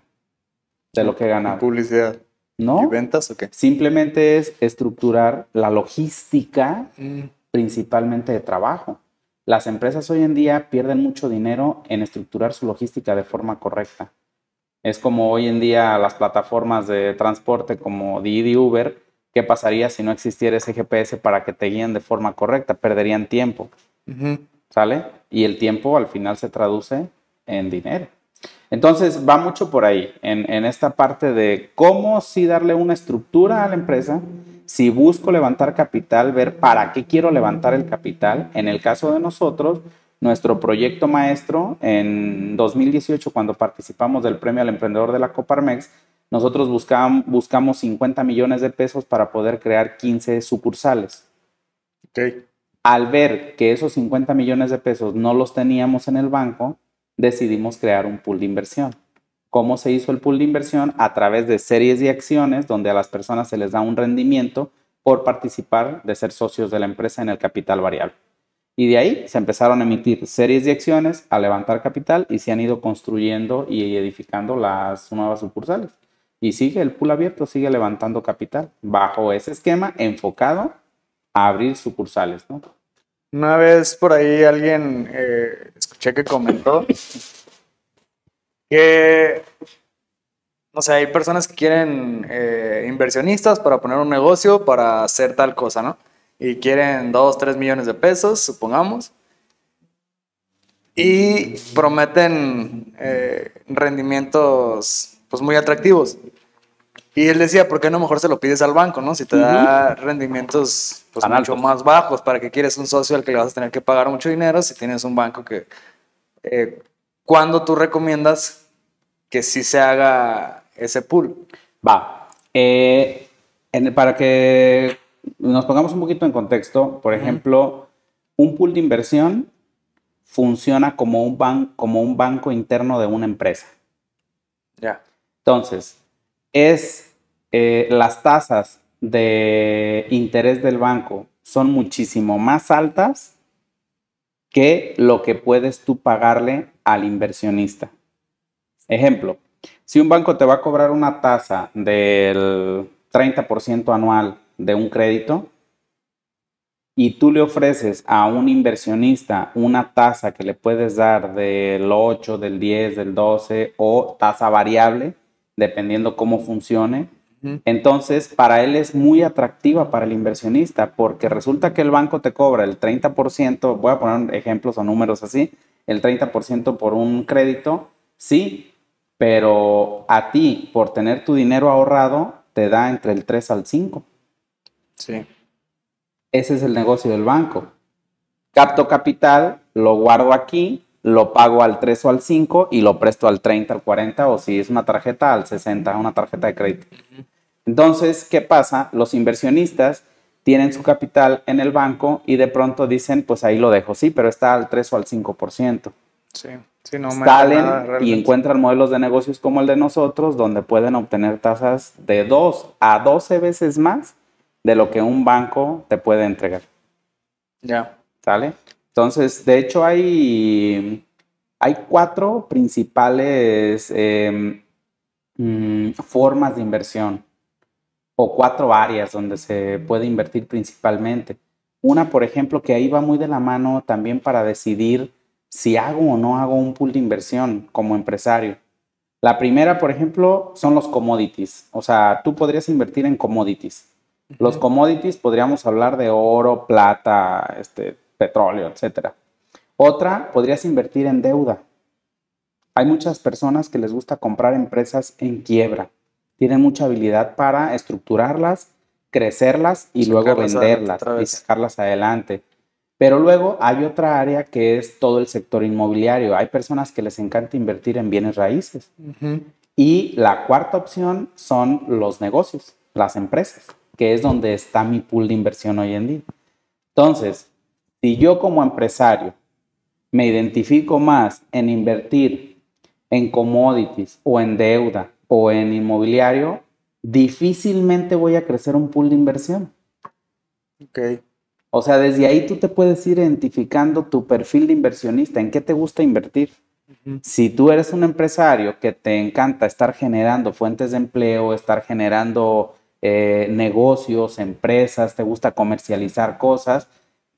de lo que ganaba. Publicidad. ¿Y ¿No? ventas o qué? Simplemente es estructurar la logística principalmente de trabajo. Las empresas hoy en día pierden mucho dinero en estructurar su logística de forma correcta. Es como hoy en día las plataformas de transporte como Didi Uber, ¿qué pasaría si no existiera ese GPS para que te guíen de forma correcta? Perderían tiempo, ¿sale? Y el tiempo al final se traduce en dinero. Entonces va mucho por ahí, en, en esta parte de cómo sí darle una estructura a la empresa, si busco levantar capital, ver para qué quiero levantar el capital. En el caso de nosotros, nuestro proyecto maestro en 2018, cuando participamos del premio al emprendedor de la Coparmex, nosotros buscam- buscamos 50 millones de pesos para poder crear 15 sucursales Ok. Al ver que esos 50 millones de pesos no los teníamos en el banco, decidimos crear un pool de inversión. ¿Cómo se hizo el pool de inversión? A través de series de acciones donde a las personas se les da un rendimiento por participar de ser socios de la empresa en el capital variable. Y de ahí se empezaron a emitir series de acciones, a levantar capital y se han ido construyendo y edificando las nuevas sucursales. Y sigue el pool abierto, sigue levantando capital bajo ese esquema enfocado a abrir sucursales, ¿no? Una vez por ahí alguien eh, escuché que comentó que, no sé, hay personas que quieren eh, inversionistas para poner un negocio, para hacer tal cosa, ¿no? Y quieren 2, 3 millones de pesos, supongamos. Y prometen eh, rendimientos pues muy atractivos. Y él decía, ¿por qué no mejor se lo pides al banco, no? Si te da rendimientos pues, mucho más bajos, ¿para que quieres un socio al que le vas a tener que pagar mucho dinero si tienes un banco que... Eh, ¿Cuándo tú recomiendas que sí se haga ese pool? Va. Eh, en- para que nos pongamos un poquito en contexto, por ejemplo, un pool de inversión funciona como un, ban- como un banco interno de una empresa. Ya. Entonces, es eh, las tasas de interés del banco son muchísimo más altas que lo que puedes tú pagarle al inversionista. Ejemplo, Si un banco te va a cobrar una tasa del 30% anual de un crédito y tú le ofreces a un inversionista una tasa que le puedes dar del 8, del 10, del 12 o tasa variable, dependiendo cómo funcione, entonces, para él es muy atractiva para el inversionista porque resulta que el banco te cobra el 30%, voy a poner ejemplos o números así, el 30% por un crédito, sí, pero a ti, por tener tu dinero ahorrado, te da entre el 3 al 5. Sí. Ese es el negocio del banco. Capto capital, lo guardo aquí, lo pago al 3 o al 5 y lo presto al 30, al 40 o si es una tarjeta al 60, una tarjeta de crédito. Entonces, ¿qué pasa? Los inversionistas tienen su capital en el banco y de pronto dicen, pues ahí lo dejo, sí, pero está al 3 o al 5%. Sí, sí, no me Salen y encuentran modelos de negocios como el de nosotros, donde pueden obtener tasas de 2 a 12 veces más de lo que un banco te puede entregar. Ya. ¿Sale? Entonces, de hecho, hay, hay cuatro principales em, mm, formas de inversión o cuatro áreas donde se puede invertir principalmente. Una, por ejemplo, que ahí va muy de la mano también para decidir si hago o no hago un pool de inversión como empresario. La primera, por ejemplo, son los commodities. O sea, tú podrías invertir en commodities. Los commodities podríamos hablar de oro, plata, este, petróleo, etc. Otra, podrías invertir en deuda. Hay muchas personas que les gusta comprar empresas en quiebra tienen mucha habilidad para estructurarlas, crecerlas y luego venderlas y sacarlas adelante. Pero luego hay otra área que es todo el sector inmobiliario. Hay personas que les encanta invertir en bienes raíces. Y la cuarta opción son los negocios, las empresas, que es donde está mi pool de inversión hoy en día. Entonces, si yo como empresario me identifico más en invertir en commodities o en deuda o en inmobiliario, difícilmente voy a crecer un pool de inversión. Ok. O sea, desde ahí tú te puedes ir identificando tu perfil de inversionista, en qué te gusta invertir. Si tú eres un empresario que te encanta estar generando fuentes de empleo, estar generando eh, negocios, empresas, te gusta comercializar cosas,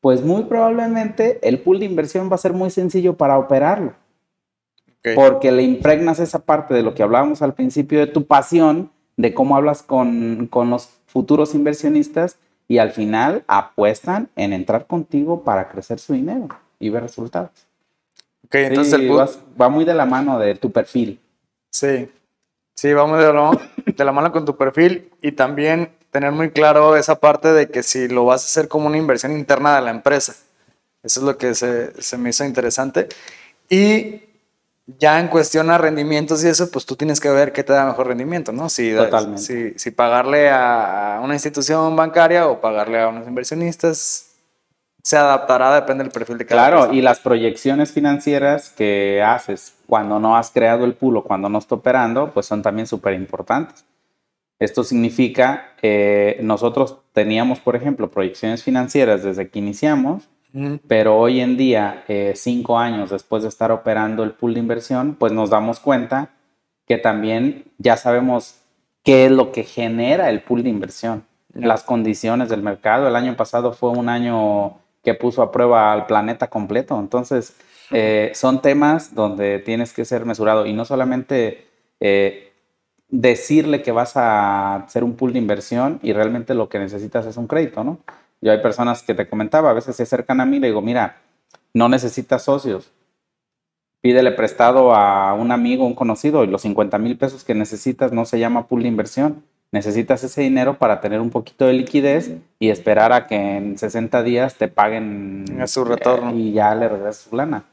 pues muy probablemente el pool de inversión va a ser muy sencillo para operarlo. Porque le impregnas esa parte de lo que hablábamos al principio de tu pasión, de cómo hablas con, los futuros inversionistas y al final apuestan en entrar contigo para crecer su dinero y ver resultados. Ok, entonces el va muy de la mano de tu perfil. Sí, sí, va muy de la, mano, de la mano con tu perfil y también tener muy claro esa parte de que si lo vas a hacer como una inversión interna de la empresa. Eso es lo que se, se me hizo interesante. Y ya en cuestión a rendimientos y eso, pues tú tienes que ver qué te da mejor rendimiento, ¿no? Si, Totalmente. Si, pagarle a una institución bancaria o pagarle a unos inversionistas, se adaptará, depende del perfil de cada Claro, y las proyecciones financieras que haces cuando no has creado el pool o cuando no está operando, pues son también súper importantes. Esto significa que nosotros teníamos, por ejemplo, proyecciones financieras desde que iniciamos, pero hoy en día, eh, cinco años después de estar operando el pool de inversión, pues nos damos cuenta que también ya sabemos qué es lo que genera el pool de inversión, las condiciones del mercado. El año pasado fue un año que puso a prueba al planeta completo. Entonces, eh, son temas donde tienes que ser mesurado. Y no solamente eh, decirle que vas a hacer un pool de inversión y realmente lo que necesitas es un crédito, ¿no? Yo hay personas que te comentaba, a veces se acercan a mí y le digo, mira, no necesitas socios. Pídele prestado a un amigo, un conocido, y los 50 mil pesos que necesitas no se llama pool de inversión. Necesitas ese dinero para tener un poquito de liquidez y esperar a que en 60 días te paguen a su retorno y ya le regresas su lana.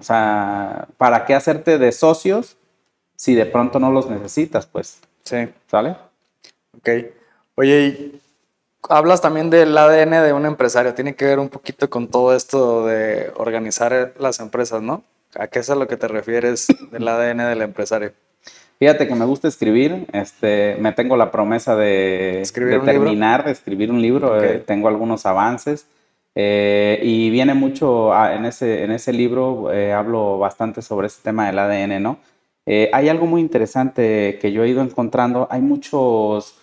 O sea, ¿para qué hacerte de socios si de pronto no los necesitas? Pues. Sí. ¿Sale? Ok. Oye, hablas también del ADN de un empresario. Tiene que ver un poquito con todo esto de organizar las empresas, ¿no? ¿A qué es a lo que te refieres del ADN del empresario? Fíjate que me gusta escribir. Este, me tengo la promesa de, terminar de escribir un libro. Eh, tengo algunos avances. Eh, y viene mucho en, ese, en ese libro, eh, hablo bastante sobre este tema del ADN, ¿no? Eh, hay algo muy interesante que yo he ido encontrando. Hay muchos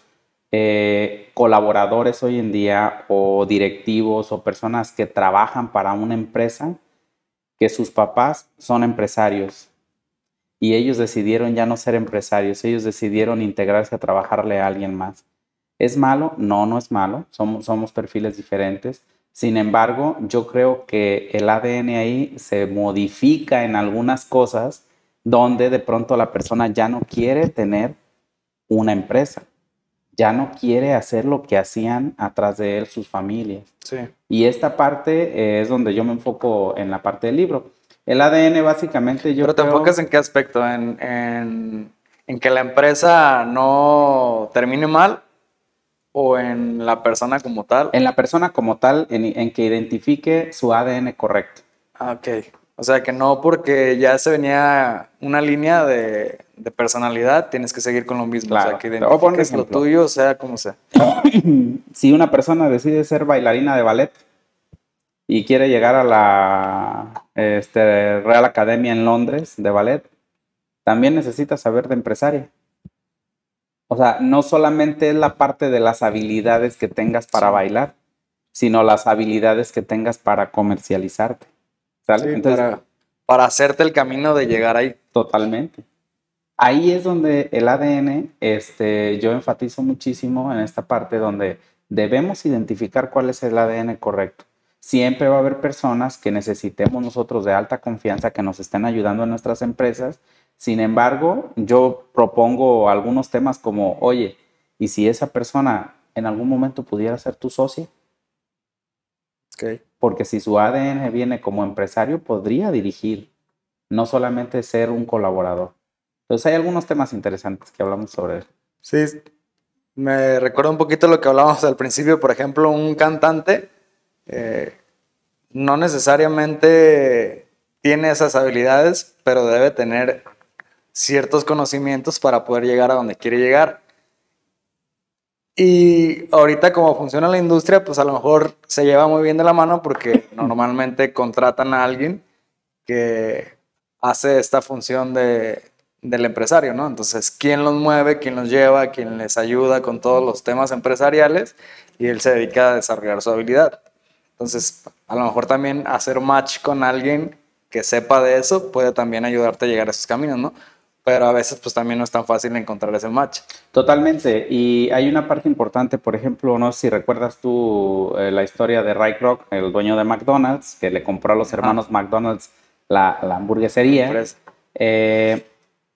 eh, colaboradores hoy en día o directivos o personas que trabajan para una empresa que sus papás son empresarios y ellos decidieron ya no ser empresarios, ellos decidieron integrarse a trabajarle a alguien más. ¿Es malo? No, no es malo, somos, somos perfiles diferentes. Sin embargo, yo creo que el ADN ahí se modifica en algunas cosas donde de pronto la persona ya no quiere tener una empresa ya no quiere hacer lo que hacían atrás de él sus familias. Sí. Y esta parte eh, es donde yo me enfoco en la parte del libro. El ADN básicamente yo... Pero te creo- enfocas en qué aspecto? ¿En, en, en que la empresa no termine mal o en la persona como tal? En la persona como tal, en, en que identifique su ADN correcto. Ah, ok. O sea, que no porque ya se venía una línea de, de personalidad, tienes que seguir con lo mismo. O Claro. sea, que identifiques lo tuyo, sea como sea. si una persona decide ser bailarina de ballet y quiere llegar a la este, Real Academia en Londres de ballet, también necesita saber de empresaria. O sea, no solamente es la parte de las habilidades que tengas para bailar, sino las habilidades que tengas para comercializarte. ¿Sale? Sí, Entonces, para, para hacerte el camino de llegar ahí. Totalmente. Ahí es donde el ADN, este, yo enfatizo muchísimo en esta parte donde debemos identificar cuál es el ADN correcto. Siempre va a haber personas que necesitemos nosotros de alta confianza que nos estén ayudando en nuestras empresas. Sin embargo, yo propongo algunos temas como, oye, ¿y si esa persona en algún momento pudiera ser tu socia? Porque si su ADN viene como empresario, podría dirigir, no solamente ser un colaborador. Entonces hay algunos temas interesantes que hablamos sobre él. Sí, me recuerda un poquito lo que hablábamos al principio. Por ejemplo, un cantante eh, no necesariamente tiene esas habilidades, pero debe tener ciertos conocimientos para poder llegar a donde quiere llegar. Y ahorita como funciona la industria, pues a lo mejor se lleva muy bien de la mano porque normalmente contratan a alguien que hace esta función de, del empresario, ¿no? Entonces, ¿quién los mueve, quién los lleva, quién les ayuda con todos los temas empresariales? Y él se dedica a desarrollar su habilidad. Entonces, a lo mejor también hacer match con alguien que sepa de eso puede también ayudarte a llegar a esos caminos, ¿no? Pero a veces pues también no es tan fácil encontrar ese match. Totalmente. Y hay una parte importante, por ejemplo, no sé si recuerdas tú eh, la historia de Ray Kroc, el dueño de McDonald's, que le compró a los hermanos McDonald's la, la hamburguesería. Eh,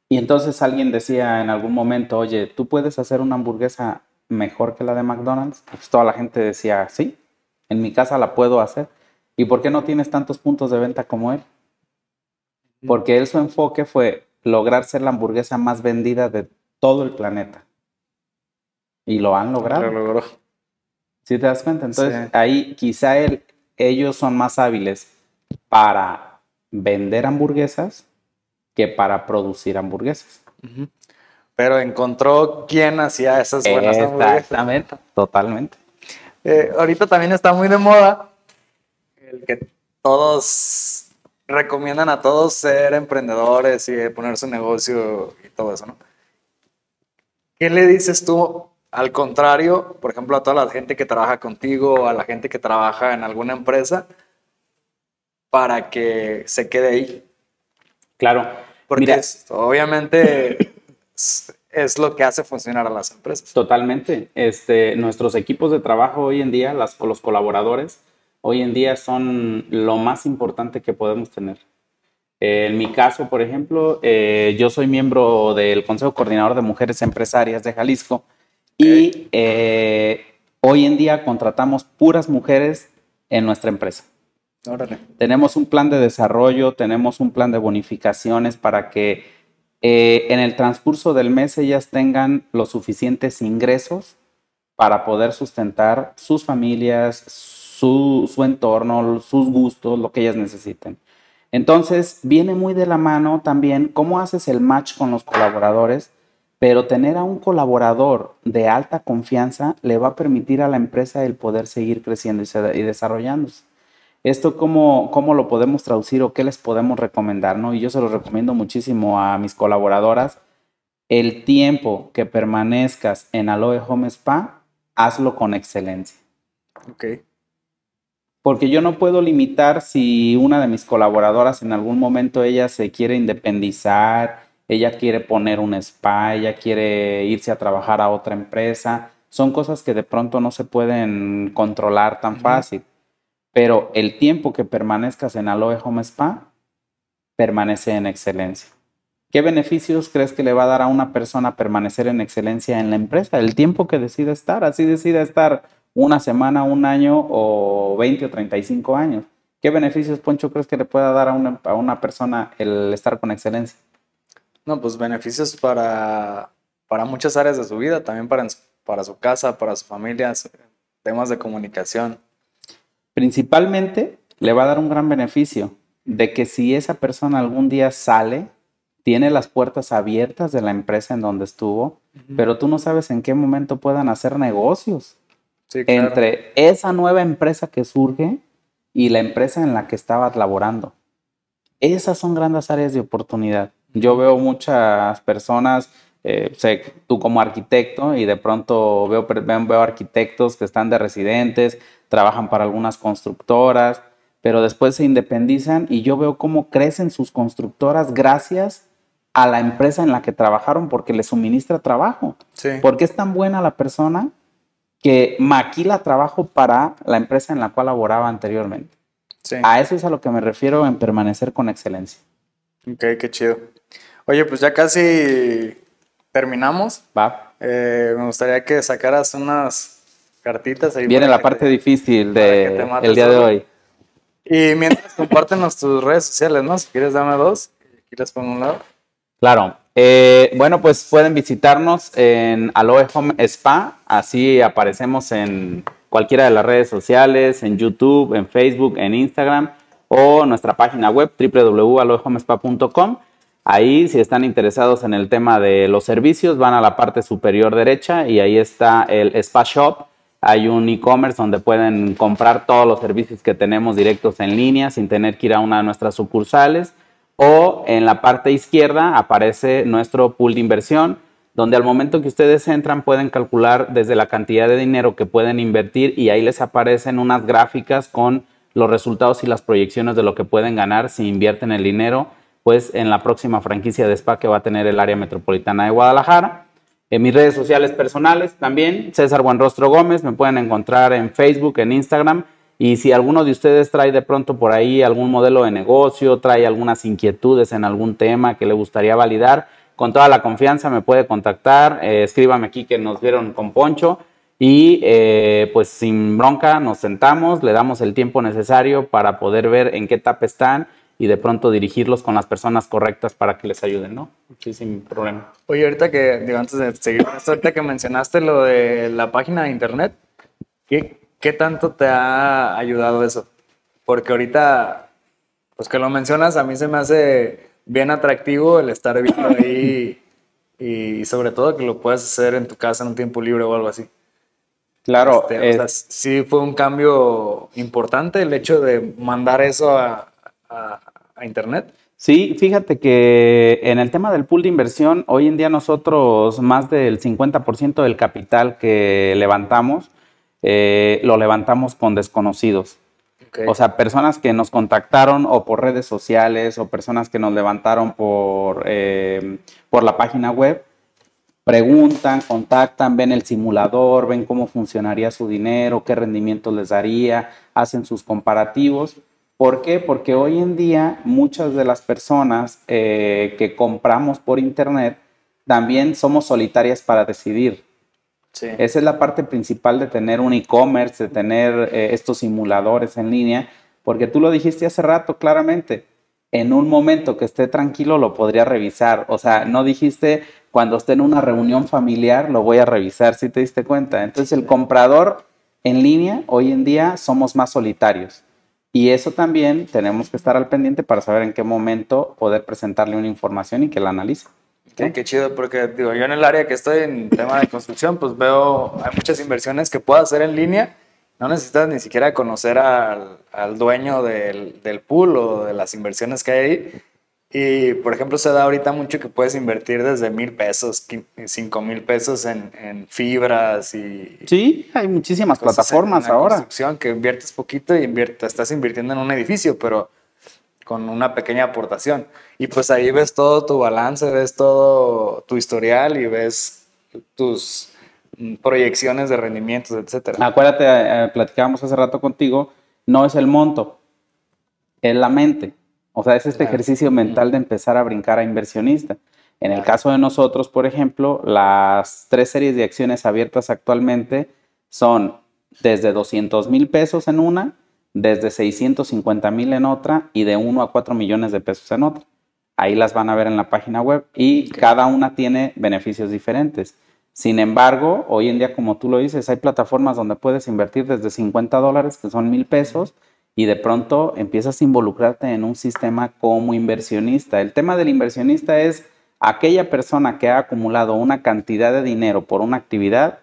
y entonces alguien decía en algún momento, oye, ¿tú puedes hacer una hamburguesa mejor que la de McDonald's? Pues toda la gente decía, sí, en mi casa la puedo hacer. ¿Y por qué no tienes tantos puntos de venta como él? Porque él su enfoque fue lograr ser la hamburguesa más vendida de todo el planeta. Y lo han logrado. Lo logró. ¿Sí te das cuenta? Entonces, Sí. ahí quizá él- ellos son más hábiles para vender hamburguesas que para producir hamburguesas. Pero encontró quién hacía esas buenas hamburguesas. Exactamente, totalmente. Eh, ahorita también está muy de moda el que todos recomiendan a todos ser emprendedores y poner su negocio y todo eso, ¿no? ¿Qué le dices tú al contrario, por ejemplo, a toda la gente que trabaja contigo, a la gente que trabaja en alguna empresa, para que se quede ahí? Claro. Porque Mira, es- obviamente es, es lo que hace funcionar a las empresas. Totalmente. Este, nuestros equipos de trabajo hoy en día, las, los colaboradores, hoy en día son lo más importante que podemos tener. Eh, en mi caso, por ejemplo, eh, yo soy miembro del Consejo Coordinador de Mujeres Empresarias de Jalisco y eh, hoy en día contratamos puras mujeres en nuestra empresa. Órale. Tenemos un plan de desarrollo, tenemos un plan de bonificaciones para que eh, en el transcurso del mes ellas tengan los suficientes ingresos para poder sustentar sus familias, su, entorno, sus gustos, lo que ellas necesiten. Entonces, viene muy de la mano también cómo haces el match con los colaboradores, pero tener a un colaborador de alta confianza le va a permitir a la empresa el poder seguir creciendo y desarrollándose. ¿Esto cómo, cómo lo podemos traducir o qué les podemos recomendar? ¿no? Y yo se lo recomiendo muchísimo a mis colaboradoras. El tiempo que permanezcas en Aloe Home Spa, hazlo con excelencia. Ok. Porque yo no puedo limitar si una de mis colaboradoras en algún momento ella se quiere independizar, ella quiere poner un spa, ella quiere irse a trabajar a otra empresa. Son cosas que de pronto no se pueden controlar tan fácil. Pero el tiempo que permanezcas en Aloe Home Spa permanece en excelencia. ¿Qué beneficios crees que le va a dar a una persona permanecer en excelencia en la empresa? El tiempo que decida estar, así decida estar una semana, un año o 20 o 35 años. ¿Qué beneficios, Poncho, crees que le pueda dar a una, a una persona el estar con excelencia? No, pues beneficios para, para muchas áreas de su vida, también para, para su casa, para su familia, temas de comunicación. Principalmente le va a dar un gran beneficio de que si esa persona algún día sale, tiene las puertas abiertas de la empresa en donde estuvo, pero tú no sabes en qué momento puedan hacer negocios Sí, claro. entre esa nueva empresa que surge y la empresa en la que estabas laborando. Esas son grandes áreas de oportunidad. Yo veo muchas personas, eh, sé, tú como arquitecto, y de pronto veo, veo, arquitectos que están de residentes, trabajan para algunas constructoras, pero después se independizan y yo veo cómo crecen sus constructoras gracias a la empresa en la que trabajaron porque les suministra trabajo. Sí. Porque es tan buena la persona que maquila trabajo para la empresa en la cual laboraba anteriormente. Sí. A eso es a lo que me refiero en permanecer con excelencia. Ok, qué chido. Oye, pues ya casi terminamos. Va. Eh, me gustaría que sacaras unas cartitas ahí. Viene la parte te- difícil para que te de mates el día de hoy. Y mientras compártenos tus redes sociales, ¿no? Si quieres, dame dos. Aquí las pongo a un lado. Claro. Eh, bueno, pues pueden visitarnos en Aloe Home Spa. Así aparecemos en cualquiera de las redes sociales, en YouTube, en Facebook, en Instagram o nuestra página web www.aloehomespa.com. Ahí, si están interesados en el tema de los servicios, van a la parte superior derecha y ahí está el Spa Shop. Hay un e-commerce donde pueden comprar todos los servicios que tenemos directos en línea sin tener que ir a una de nuestras sucursales o en la parte izquierda aparece nuestro pool de inversión, donde al momento que ustedes entran pueden calcular desde la cantidad de dinero que pueden invertir y ahí les aparecen unas gráficas con los resultados y las proyecciones de lo que pueden ganar si invierten el dinero, pues en la próxima franquicia de spa que va a tener el área metropolitana de Guadalajara. En mis redes sociales personales también, César Buenrostro Gómez, me pueden encontrar en Facebook, en Instagram. Y si alguno de ustedes trae de pronto por ahí algún modelo de negocio, trae algunas inquietudes en algún tema que le gustaría validar, con toda la confianza me puede contactar. Eh, escríbame aquí que nos vieron con Poncho. Y eh, pues sin bronca nos sentamos, le damos el tiempo necesario para poder ver en qué etapa están y de pronto dirigirlos con las personas correctas para que les ayuden, ¿no? Sí, sin problema. Oye, ahorita que, digo, antes de seguir ahorita que mencionaste lo de la página de internet, ¿qué, qué tanto te ha ayudado eso? Porque ahorita, pues que lo mencionas, a mí se me hace bien atractivo el estar viendo ahí y sobre todo que lo puedas hacer en tu casa en un tiempo libre o algo así. Claro, Este, o sea, es- sí fue un cambio importante el hecho de mandar eso a, a- a internet. Sí, fíjate que en el tema del pool de inversión, hoy en día nosotros más del 50% del capital que levantamos, eh, lo levantamos con desconocidos. O sea, personas que nos contactaron o por redes sociales o personas que nos levantaron por, eh, por la página web, preguntan, contactan, ven el simulador, ven cómo funcionaría su dinero, qué rendimiento les daría, hacen sus comparativos. ¿Por qué? Porque hoy en día muchas de las personas eh, que compramos por internet también somos solitarias para decidir. Sí. Esa es la parte principal de tener un e-commerce, de tener eh, estos simuladores en línea, porque tú lo dijiste hace rato claramente, en un momento que esté tranquilo lo podría revisar, o sea, no dijiste cuando esté en una reunión familiar lo voy a revisar, si te diste cuenta. Entonces el comprador en línea, hoy en día somos más solitarios. Y eso también tenemos que estar al pendiente para saber en qué momento poder presentarle una información y que la analice. Qué, qué chido, porque digo, yo en el área que estoy en tema de construcción, pues veo, hay muchas inversiones que puedo hacer en línea no necesitas ni siquiera conocer al, al dueño del, del pool o de las inversiones que hay ahí. Y, por ejemplo, se da ahorita mucho que puedes invertir desde mil pesos, cinco mil pesos en, en fibras y Sí, hay muchísimas plataformas en ahora. construcción que inviertes poquito y inviertes, estás invirtiendo en un edificio, pero con una pequeña aportación. Y pues ahí ves todo tu balance, ves todo tu historial y ves tus mm, proyecciones de rendimientos, etcétera. Acuérdate, eh, platicábamos hace rato contigo, no es el monto, es la mente. O sea, es este Claro. ejercicio mental de empezar a brincar a inversionista. En el caso de nosotros, por ejemplo, las tres series de acciones abiertas actualmente son desde 200 mil pesos en una, desde 650 mil en otra y de 1 a 4 millones de pesos en otra. Ahí las van a ver en la página web y cada una tiene beneficios diferentes. Sin embargo, hoy en día, como tú lo dices, hay plataformas donde puedes invertir desde 50 dólares, que son mil pesos, y de pronto empiezas a involucrarte en un sistema como inversionista. El tema del inversionista es aquella persona que ha acumulado una cantidad de dinero por una actividad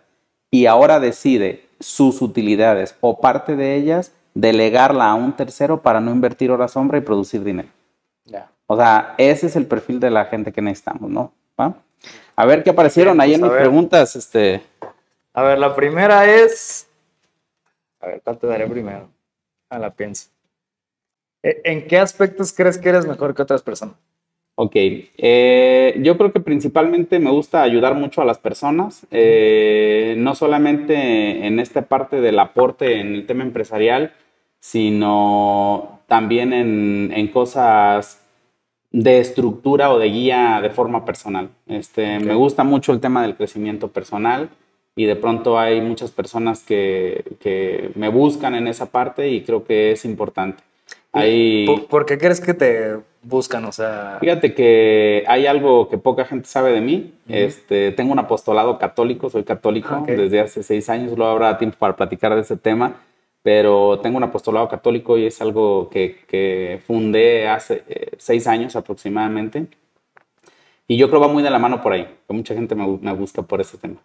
y ahora decide sus utilidades o parte de ellas delegarla a un tercero para no invertir hora sombra y producir dinero. O sea, ese es el perfil de la gente que necesitamos, ¿no? ¿Va? A ver qué aparecieron ahí pues, en a mis ver. preguntas. Este, A ver, la primera es. A ver, ¿cuál te daré primero? A la pienso. E- ¿En qué aspectos crees que eres mejor que otras personas? ok, eh, yo creo que principalmente me gusta ayudar mucho a las personas, eh, no solamente en esta parte del aporte en el tema empresarial, sino también en, en cosas de estructura o de guía de forma personal. Este, Me gusta mucho el tema del crecimiento personal y de pronto hay muchas personas que, que me buscan en esa parte y creo que es importante. Hay, ¿Por, por qué crees que te buscan? O sea, fíjate que hay algo que poca gente sabe de mí. este, tengo un apostolado católico, soy católico Ok. desde hace seis años, luego habrá tiempo para platicar de ese tema, pero tengo un apostolado católico y es algo que, que fundé hace eh, seis años aproximadamente. Y yo creo va muy de la mano por ahí, que mucha gente me, me busca por ese tema.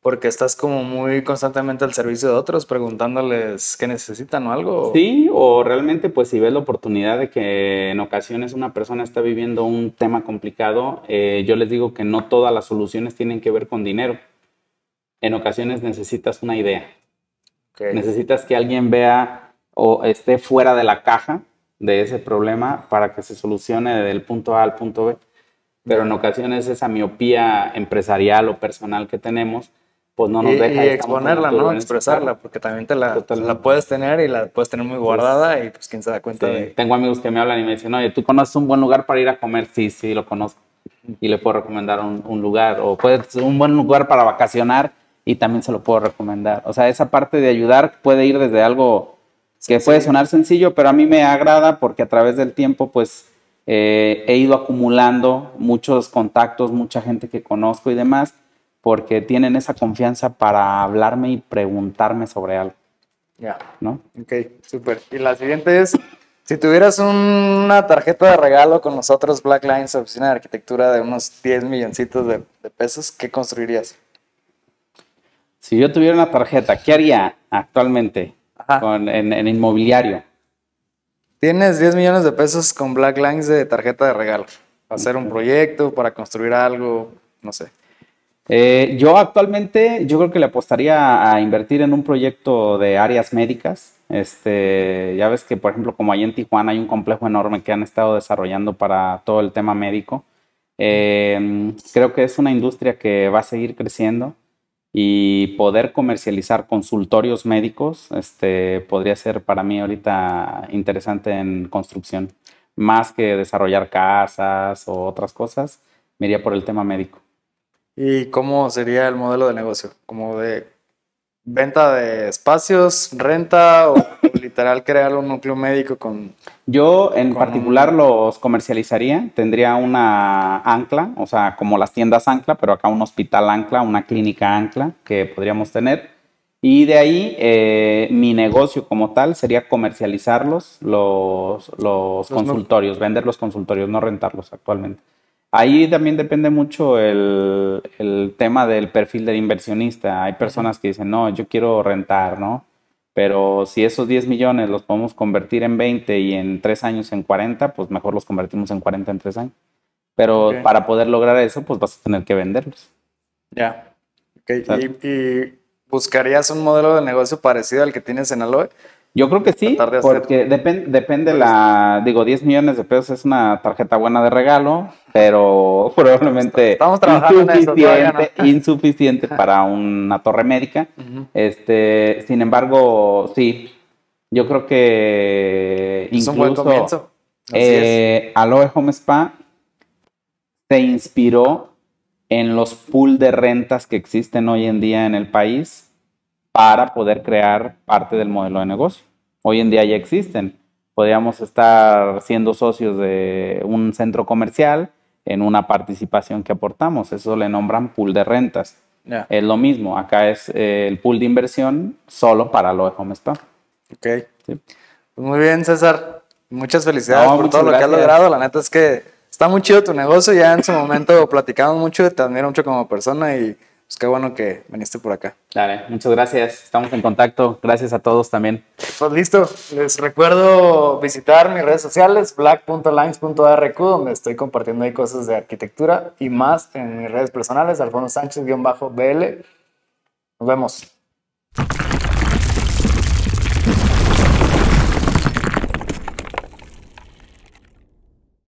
porque estás como muy constantemente al servicio de otros, preguntándoles qué necesitan o algo. Sí, o realmente pues si ves la oportunidad de que en ocasiones una persona está viviendo un tema complicado, eh, yo les digo que no todas las soluciones tienen que ver con dinero. En ocasiones necesitas una idea, Ok. necesitas que alguien vea o esté fuera de la caja de ese problema para que se solucione del punto A al punto B. Pero en ocasiones esa miopía empresarial o personal que tenemos, pues no nos y, deja. y exponerla, ¿no? Expresarla, porque también te la, Totalmente. la puedes tener y la puedes tener muy guardada y pues quién se da cuenta Sí, de... Tengo amigos que me hablan y me dicen, oye, ¿tú conoces un buen lugar para ir a comer? Sí, sí, lo conozco. Y le puedo recomendar un, un lugar. O puede ser un buen lugar para vacacionar y también se lo puedo recomendar. O sea, esa parte de ayudar puede ir desde algo que puede sonar sencillo, pero a mí me agrada porque a través del tiempo, pues, eh, he ido acumulando muchos contactos, mucha gente que conozco y demás, porque tienen esa confianza para hablarme y preguntarme sobre algo, Ya, ¿no? ok, súper. Y la siguiente es, si tuvieras una tarjeta de regalo con nosotros, Black Lines, oficina de arquitectura de unos 10 milloncitos de, de pesos, ¿qué construirías? Si yo tuviera una tarjeta, ¿qué haría actualmente Ajá. con, en, en inmobiliario? Tienes 10 millones de pesos con Black Lines de tarjeta de regalo. Para hacer un proyecto, para construir algo, no sé. Eh, yo actualmente, yo creo que le apostaría a invertir en un proyecto de áreas médicas. Este, ya ves que, por ejemplo, como ahí en Tijuana hay un complejo enorme que han estado desarrollando para todo el tema médico. Eh, creo que es una industria que va a seguir creciendo y poder comercializar consultorios médicos, este, podría ser para mí ahorita interesante en construcción, más que desarrollar casas o otras cosas, me iría por el tema médico. ¿Y cómo sería el modelo de negocio? ¿Como de venta de espacios, renta o literal crear un núcleo médico con... Yo en Con particular un- los comercializaría, tendría una ancla, o sea, como las tiendas ancla, pero acá un hospital ancla, una clínica ancla que podríamos tener. Y de ahí eh, mi negocio como tal sería comercializarlos, los, consultorios, vender los consultorios, no rentarlos actualmente. Ahí también depende mucho el, el tema del perfil del inversionista. Hay personas que dicen, no, yo quiero rentar, ¿no? Pero si esos 10 millones los podemos convertir en 20 y en 3 años en 40, pues mejor los convertimos en 40 en 3 años. Pero Ok. para poder lograr eso, pues vas a tener que venderlos. Ya. Ok, Claro. ¿Y, y buscarías un modelo de negocio parecido al que tienes en Aloe? Yo creo que sí, de porque depen- depende la, digo, 10 millones de pesos es una tarjeta buena de regalo, pero probablemente Estamos trabajando en eso, todavía no. insuficiente, para una torre médica. Este, sin embargo, sí, yo creo que Es un buen incluso comienzo. Así eh, Aloe Home Spa se inspiró en los pool de rentas que existen hoy en día en el país para poder crear parte del modelo de negocio. Hoy en día ya existen. Podríamos estar siendo socios de un centro comercial en una participación que aportamos. Eso le nombran pool de rentas. Es lo mismo. Acá es eh, el pool de inversión solo para Aloe Home Spa. Ok. Sí. Pues muy bien, César. Muchas felicidades No, por muchas todo lo que has logrado. La neta es que está muy chido tu negocio. Ya en su momento platicamos mucho, te admiro mucho como persona y pues qué bueno que viniste por acá. Dale, muchas gracias. Estamos en contacto. Gracias a todos también. Pues listo, les recuerdo visitar mis redes sociales, black.lines.arq, donde estoy compartiendo ahí cosas de arquitectura y más en mis redes personales, Alfonso Sánchez-BL. Nos vemos.